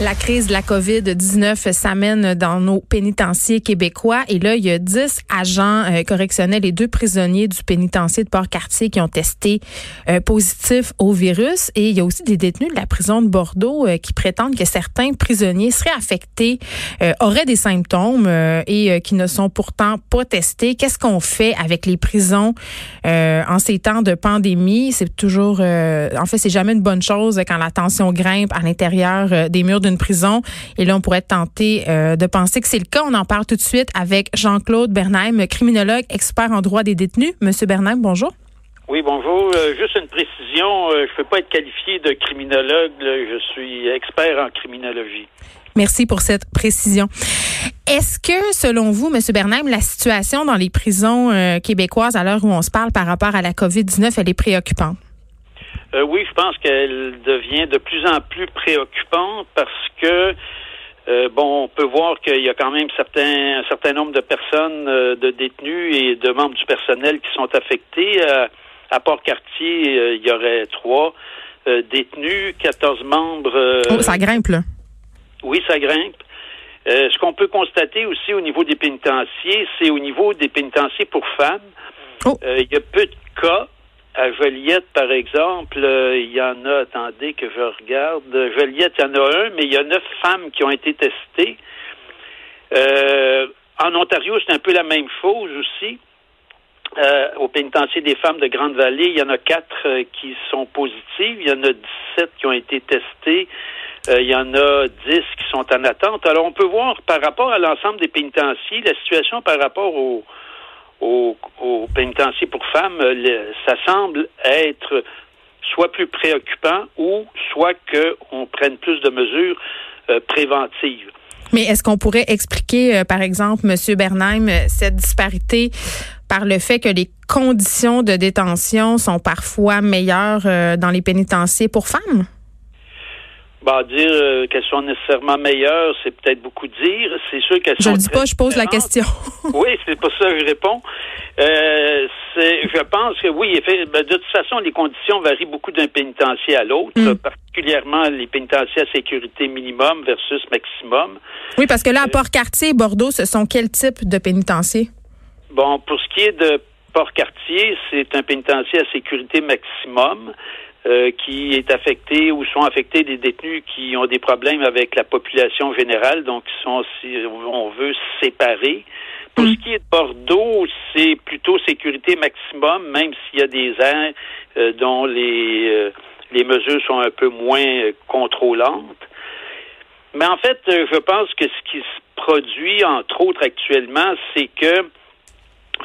La crise de la COVID-19 s'amène dans nos pénitenciers québécois et là, il y a 10 agents euh, correctionnels et deux prisonniers du pénitencier de Port-Cartier qui ont testé euh, positif au virus et il y a aussi des détenus de la prison de Bordeaux euh, qui prétendent que certains prisonniers seraient affectés, auraient des symptômes et qui ne sont pourtant pas testés. Qu'est-ce qu'on fait avec les prisons en ces temps de pandémie? C'est toujours, en fait, c'est jamais une bonne chose quand la tension grimpe à l'intérieur des murs de une prison. Et là, on pourrait tenter euh, de penser que c'est le cas. On en parle tout de suite avec Jean-Claude Bernheim, criminologue, expert en droit des détenus. Monsieur Bernheim, bonjour. Oui, bonjour. Euh, juste une précision, euh, je ne peux pas être qualifié de criminologue. Je suis expert en criminologie. Merci pour cette précision. Est-ce que, selon vous, M. Bernheim, la situation dans les prisons québécoises à l'heure où on se parle par rapport à la COVID-19, elle est préoccupante? Euh, oui, je pense qu'elle devient de plus en plus préoccupante parce que euh, bon, on peut voir qu'il y a quand même certains, un certain nombre de personnes, euh, de détenus et de membres du personnel qui sont affectés. à Port-Cartier, il y aurait trois détenus, 14 membres. Oh, ça grimpe, là. Oui, ça grimpe. ce qu'on peut constater aussi au niveau des pénitenciers, c'est au niveau des pénitenciers pour femmes. Oh. Il y a peu de cas à Joliette, par exemple, euh, il y en a, attendez que je regarde. Joliette, il y en a un, mais il y a neuf femmes qui ont été testées. Euh, en Ontario, c'est un peu la même chose aussi. Euh, au pénitencier des femmes de Grande-Vallée, il y en a quatre qui sont positives. Il y en a 17 qui ont été testées. il y en a 10 qui sont en attente. Alors, on peut voir par rapport à l'ensemble des pénitenciers, la situation par rapport aux au, au pénitencier pour femmes, ça semble être soit plus préoccupant ou soit qu'on prenne plus de mesures euh, préventives. Mais est-ce qu'on pourrait expliquer, euh, par exemple, M. Bernheim, cette disparité par le fait que les conditions de détention sont parfois meilleures euh, dans les pénitenciers pour femmes? Bah, dire euh, qu'elles sont nécessairement meilleures, c'est peut-être beaucoup dire. C'est sûr qu'elles sont. Je ne dis pas, je pose la question. oui, c'est pour ça que je réponds. Euh, je pense que oui, ben, de toute façon, les conditions varient beaucoup d'un pénitencier à l'autre, mm. particulièrement les pénitenciers à sécurité minimum versus maximum. Oui, parce que là, à Port-Cartier et Bordeaux, ce sont quel type de pénitencier? Bon, pour ce qui est de Port-Cartier, c'est un pénitencier à sécurité maximum. Euh, qui est affecté ou sont affectés des détenus qui ont des problèmes avec la population générale, donc qui sont, si on veut, séparés. Pour mm. ce qui est de Bordeaux, c'est plutôt sécurité maximum, même s'il y a des aires euh, dont les, euh, les mesures sont un peu moins contrôlantes. Mais en fait, je pense que ce qui se produit, entre autres actuellement, c'est que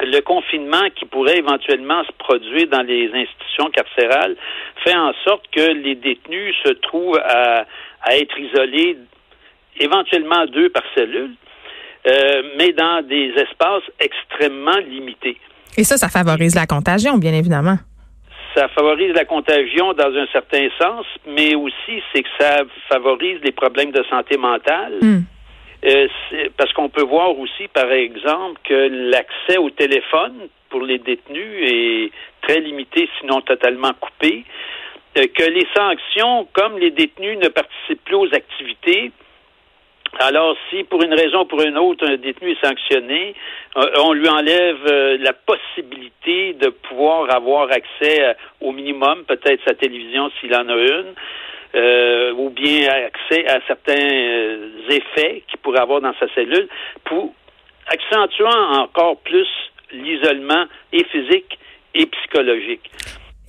le confinement qui pourrait éventuellement se produire dans les institutions carcérales fait en sorte que les détenus se trouvent à, être isolés éventuellement deux par cellule, euh, mais dans des espaces extrêmement limités. Et ça, ça favorise la contagion, bien évidemment. Ça favorise la contagion dans un certain sens, mais aussi c'est que ça favorise les problèmes de santé mentale. Hmm. Euh, parce qu'on peut voir aussi, par exemple, que l'accès au téléphone pour les détenus est très limité, sinon totalement coupé. Euh, que les sanctions, comme les détenus ne participent plus aux activités, alors, si pour une raison ou pour une autre, un détenu est sanctionné, euh, on lui enlève la possibilité de pouvoir avoir accès au minimum, peut-être sa télévision s'il en a une, euh, ou bien accès à certains euh, effets qu'il pourrait avoir dans sa cellule, pour accentuant encore plus l'isolement et physique et psychologique.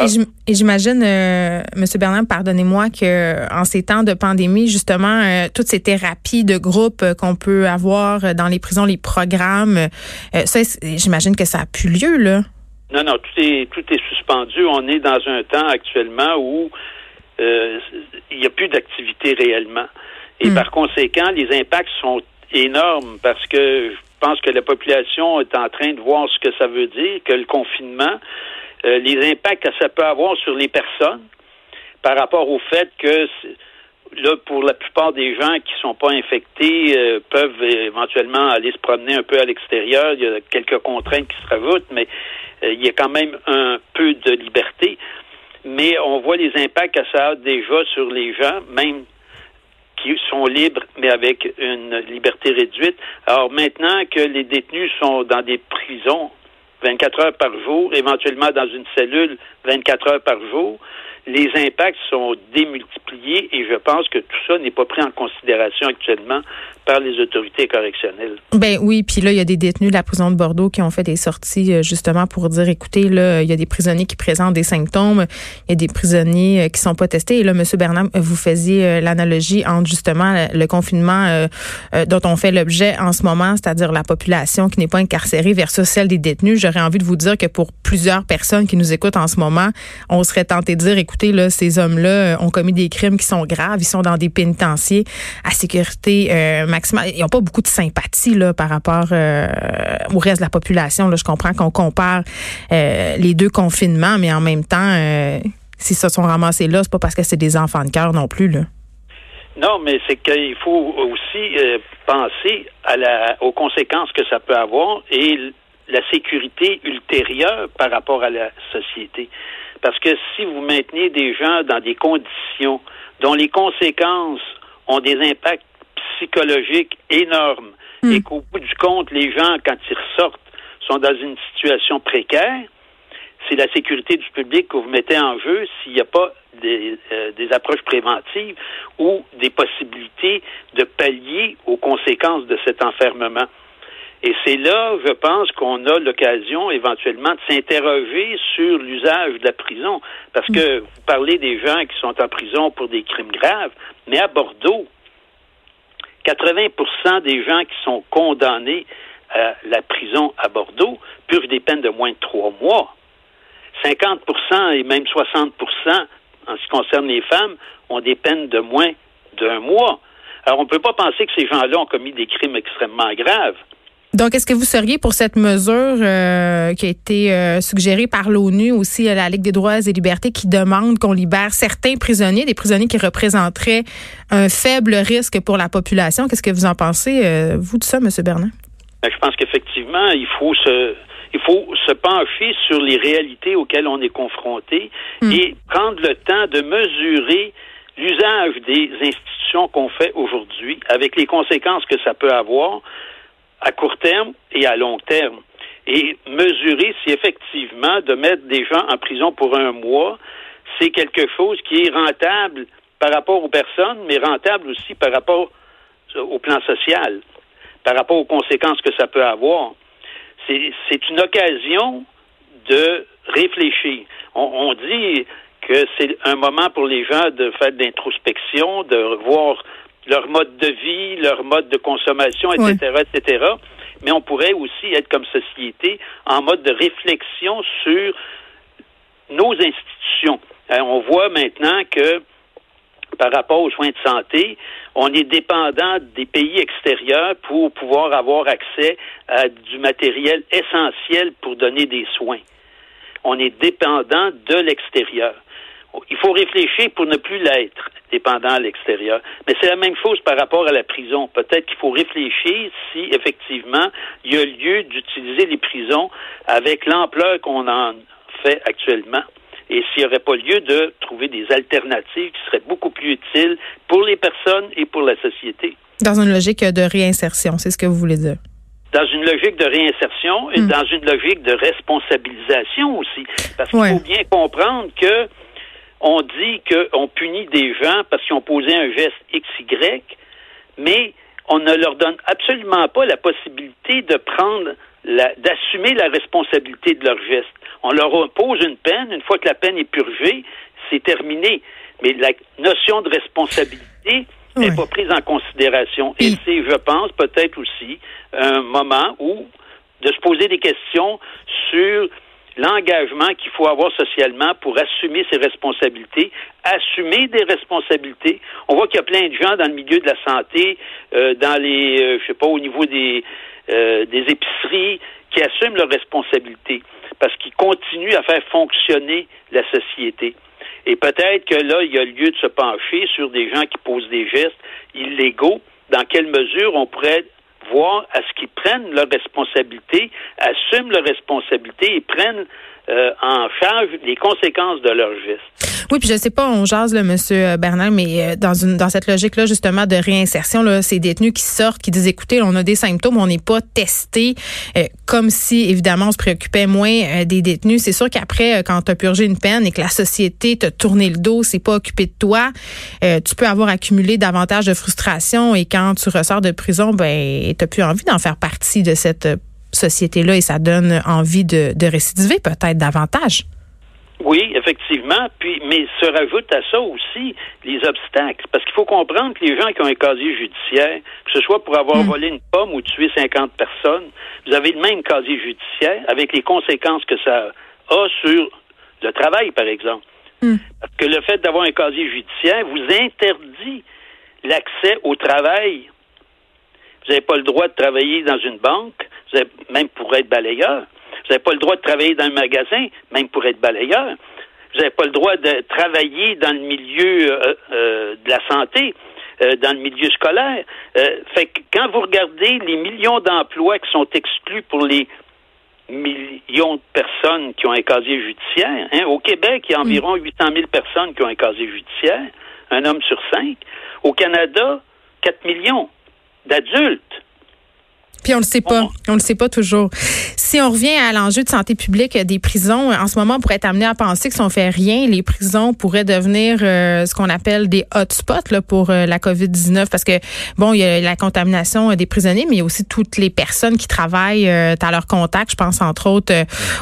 Et j'imagine, euh, Monsieur Bernard, pardonnez-moi que en ces temps de pandémie, justement, euh, toutes ces thérapies de groupe qu'on peut avoir dans les prisons, les programmes, ça, j'imagine que ça a plus lieu là. Non, non, tout est tout est suspendu. On est dans un temps actuellement où euh, il n'y a plus d'activité réellement. Et hmm. par conséquent, les impacts sont énormes parce que je pense que la population est en train de voir ce que ça veut dire, que le confinement, euh, les impacts que ça peut avoir sur les personnes par rapport au fait que là, pour la plupart des gens qui sont pas infectés, euh, peuvent éventuellement aller se promener un peu à l'extérieur. Il y a quelques contraintes qui se rajoutent, mais il y a quand même un peu de liberté mais on voit les impacts que ça a déjà sur les gens, même qui sont libres, mais avec une liberté réduite. Alors maintenant que les détenus sont dans des prisons 24 heures par jour, éventuellement dans une cellule 24 heures par jour, les impacts sont démultipliés et je pense que tout ça n'est pas pris en considération actuellement par les autorités correctionnelles. Ben oui, puis là il y a des détenus de la prison de Bordeaux qui ont fait des sorties euh, justement pour dire écoutez là il y a des prisonniers qui présentent des symptômes, il y a des prisonniers euh, qui sont pas testés et là monsieur Bernard vous faisiez euh, l'analogie entre justement le confinement dont on fait l'objet en ce moment, c'est-à-dire la population qui n'est pas incarcérée versus celle des détenus. J'aurais envie de vous dire que pour plusieurs personnes qui nous écoutent en ce moment, on serait tenté de dire écoutez là ces hommes-là ont commis des crimes qui sont graves, ils sont dans des pénitenciers à sécurité ils n'ont pas beaucoup de sympathie là, par rapport euh, au reste de la population. Je comprends qu'on compare euh, les deux confinements, mais en même temps, euh, s'ils se sont ramassés là, c'est pas parce que c'est des enfants de cœur non plus. Là. Non, mais c'est qu'il faut aussi penser à la, aux conséquences que ça peut avoir et la sécurité ultérieure par rapport à la société. Parce que si vous maintenez des gens dans des conditions dont les conséquences ont des impacts psychologique énorme hmm. et qu'au bout du compte, les gens, quand ils ressortent, sont dans une situation précaire, c'est la sécurité du public que vous mettez en jeu s'il n'y a pas des, euh, des, approches préventives ou des possibilités de pallier aux conséquences de cet enfermement. Et c'est là, je pense, qu'on a l'occasion éventuellement de s'interroger sur l'usage de la prison. Parce que vous parlez des gens qui sont en prison pour des crimes graves, mais à Bordeaux, 80% des gens qui sont condamnés à la prison à Bordeaux purent des peines de moins de trois mois. 50% et même 60% en ce qui concerne les femmes ont des peines de moins d'un mois. Alors, on ne peut pas penser que ces gens-là ont commis des crimes extrêmement graves. Donc, est-ce que vous seriez pour cette mesure euh, qui a été euh, suggérée par l'ONU, aussi à la Ligue des droits et libertés, qui demande qu'on libère certains prisonniers, des prisonniers qui représenteraient un faible risque pour la population? Qu'est-ce que vous en pensez, euh, vous, de ça, M. Bernard? Ben, je pense qu'effectivement, il faut se il faut se pencher sur les réalités auxquelles on est confronté hmm. et prendre le temps de mesurer l'usage des institutions qu'on fait aujourd'hui avec les conséquences que ça peut avoir à court terme et à long terme. Et mesurer si effectivement de mettre des gens en prison pour un mois, c'est quelque chose qui est rentable par rapport aux personnes, mais rentable aussi par rapport au plan social, par rapport aux conséquences que ça peut avoir. C'est une occasion de réfléchir. On, on dit que c'est un moment pour les gens de faire de l'introspection, de revoir leur mode de vie, leur mode de consommation, etc., etc. Mais on pourrait aussi être comme société en mode de réflexion sur nos institutions. Euh, on voit maintenant que par rapport aux soins de santé, on est dépendant des pays extérieurs pour pouvoir avoir accès à du matériel essentiel pour donner des soins. On est dépendant de l'extérieur. Il faut réfléchir pour ne plus l'être dépendant à l'extérieur. Mais c'est la même chose par rapport à la prison. Peut-être qu'il faut réfléchir si effectivement il y a lieu d'utiliser les prisons avec l'ampleur qu'on en fait actuellement et s'il n'y aurait pas lieu de trouver des alternatives qui seraient beaucoup plus utiles pour les personnes et pour la société. Dans une logique de réinsertion, c'est ce que vous voulez dire? Dans une logique de réinsertion et hmm. dans une logique de responsabilisation aussi. Parce qu'il faut bien comprendre que on dit qu'on punit des gens parce qu'ils ont posé un geste XY, mais on ne leur donne absolument pas la possibilité de prendre d'assumer la responsabilité de leur geste. On leur impose une peine, une fois que la peine est purgée, c'est terminé. Mais la notion de responsabilité n'est pas prise en considération. Et c'est, je pense, peut-être aussi un moment où de se poser des questions sur l'engagement qu'il faut avoir socialement pour assumer ses responsabilités, assumer des responsabilités. On voit qu'il y a plein de gens dans le milieu de la santé, euh, dans les, euh, je sais pas, au niveau des, euh, des épiceries, qui assument leurs responsabilités parce qu'ils continuent à faire fonctionner la société. Et peut-être que là, il y a lieu de se pencher sur des gens qui posent des gestes illégaux. Dans quelle mesure on pourrait voir à ce qu'ils prennent leurs responsabilités, assument leurs responsabilités et prennent euh, en charge les conséquences de leurs gestes. Oui, puis je sais pas, on jase, le Monsieur Bernard, mais euh, dans une dans cette logique-là, justement, de réinsertion, là, ces détenus qui sortent, qui disent, écoutez, on a des symptômes, on n'est pas testé, euh, comme si, évidemment, on se préoccupait moins des détenus. C'est sûr qu'après, quand tu as purgé une peine et que la société t'a tourné le dos, c'est pas occupé de toi, tu peux avoir accumulé davantage de frustration et quand tu ressors de prison, ben, t'as plus envie d'en faire partie de cette société-là et ça donne envie de, de récidiver peut-être davantage. Oui, effectivement. Puis, mais se rajoute à ça aussi les obstacles. Parce qu'il faut comprendre que les gens qui ont un casier judiciaire, que ce soit pour avoir hmm. volé une pomme ou tué 50 personnes, vous avez le même casier judiciaire avec les conséquences que ça a sur le travail, par exemple. Hmm. Parce que le fait d'avoir un casier judiciaire vous interdit l'accès au travail. Vous n'avez pas le droit de travailler dans une banque, vous avez, même pour être balayeur. Vous n'avez pas le droit de travailler dans un magasin, même pour être balayeur. Vous n'avez pas le droit de travailler dans le milieu euh, euh, de la santé, euh, dans le milieu scolaire. fait que quand vous regardez les millions d'emplois qui sont exclus pour les millions de personnes qui ont un casier judiciaire, hein, au Québec, il y a environ 800 000 personnes qui ont un casier judiciaire, un homme sur cinq. Au Canada, 4 millions d'adultes. Puis on le sait pas, on le sait pas toujours. Si on revient à l'enjeu de santé publique des prisons, en ce moment, on pourrait être amené à penser que si on fait rien, les prisons pourraient devenir euh, ce qu'on appelle des hotspots là, pour euh, la COVID-19 parce que, bon, il y a la contamination des prisonniers, mais il y a aussi toutes les personnes qui travaillent euh, à leur contact. Je pense entre autres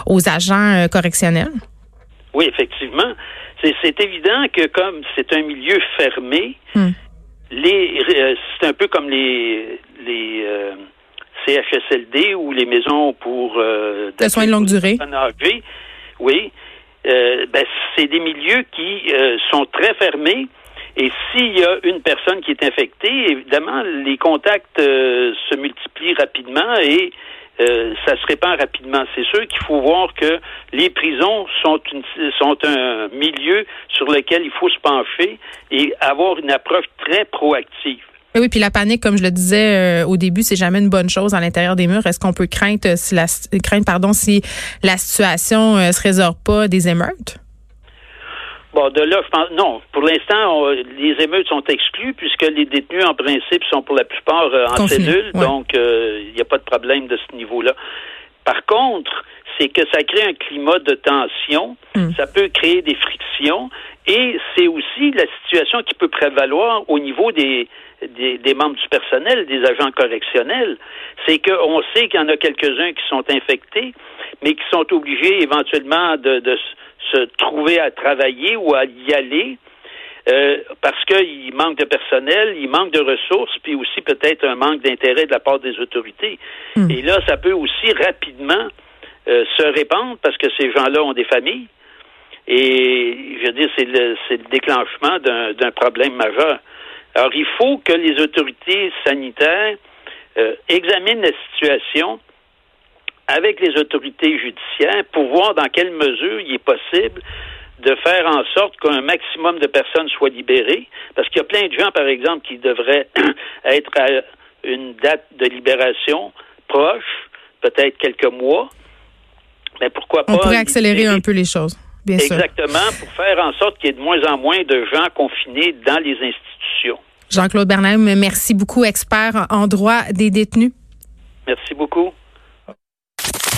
aux agents correctionnels. Oui, effectivement. C'est évident que comme c'est un milieu fermé, hmm. les c'est un peu comme les les CHSLD ou les maisons pour euh, soins de longue durée. oui, euh, ben, c'est des milieux qui euh, sont très fermés. Et s'il y a une personne qui est infectée, évidemment, les contacts euh, se multiplient rapidement et ça se répand rapidement. C'est sûr qu'il faut voir que les prisons sont, une, sont un milieu sur lequel il faut se pencher et avoir une approche très proactive. Oui, puis la panique, comme je le disais euh, au début, c'est jamais une bonne chose à l'intérieur des murs. Est-ce qu'on peut craindre euh, si la craindre, pardon, si la situation euh, se résorbe pas des émeutes? Bon, de là, je pense non. Pour l'instant, les émeutes sont exclues puisque les détenus, en principe, sont pour la plupart en cellule, donc il n'y a pas de problème de ce niveau-là. Par contre, c'est que ça crée un climat de tension, hmm. ça peut créer des frictions, et c'est aussi la situation qui peut prévaloir au niveau des, des, membres du personnel, des agents correctionnels, c'est qu'on sait qu'il y en a quelques-uns qui sont infectés, mais qui sont obligés éventuellement de, se trouver à travailler ou à y aller. Euh, parce qu'il manque de personnel, il manque de ressources, puis aussi peut-être un manque d'intérêt de la part des autorités. Hmm. Et là, ça peut aussi rapidement euh, se répandre parce que ces gens-là ont des familles. Et je veux dire, c'est le, le déclenchement d'un problème majeur. Alors, il faut que les autorités sanitaires euh, examinent la situation avec les autorités judiciaires pour voir dans quelle mesure il est possible de faire en sorte qu'un maximum de personnes soient libérées, parce qu'il y a plein de gens, par exemple, qui devraient être à une date de libération proche, peut-être quelques mois, mais pourquoi pas... On pourrait accélérer un peu les choses. Bien Exactement, pour faire en sorte qu'il y ait de moins en moins de gens confinés dans les institutions. Jean-Claude Bernheim, merci beaucoup, expert en droit des détenus. Merci beaucoup.